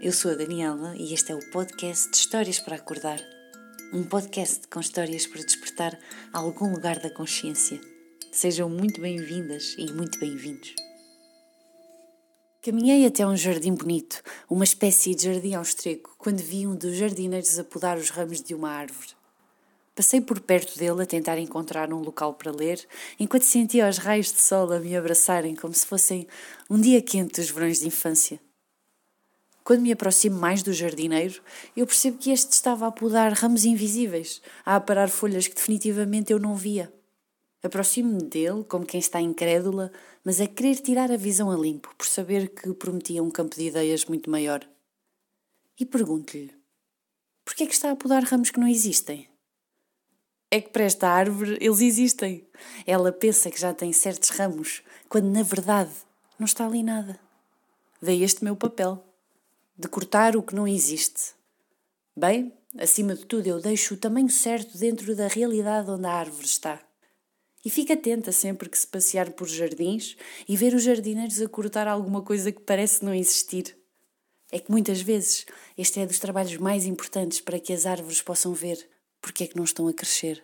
eu sou a Daniela e este é o podcast de Histórias para Acordar. Um podcast com histórias para despertar algum lugar da consciência. Sejam muito bem-vindas e muito bem-vindos. Caminhei até um jardim bonito, uma espécie de jardim austríaco, quando vi um dos jardineiros a podar os ramos de uma árvore. Passei por perto dele a tentar encontrar um local para ler, enquanto sentia os raios de sol a me abraçarem como se fossem um dia quente dos verões de infância. Quando me aproximo mais do jardineiro, eu percebo que este estava a podar ramos invisíveis, a aparar folhas que definitivamente eu não via. Aproximo-me dele, como quem está incrédula, mas a querer tirar a visão a limpo, por saber que prometia um campo de ideias muito maior. E pergunto-lhe: por que é que está a podar ramos que não existem? É que para esta árvore eles existem. Ela pensa que já tem certos ramos, quando na verdade não está ali nada. Daí este meu papel, de cortar o que não existe. Bem, acima de tudo, eu deixo o tamanho certo dentro da realidade onde a árvore está. E fica atenta sempre que se passear por jardins e ver os jardineiros a cortar alguma coisa que parece não existir. É que muitas vezes este é dos trabalhos mais importantes para que as árvores possam ver porque é que não estão a crescer.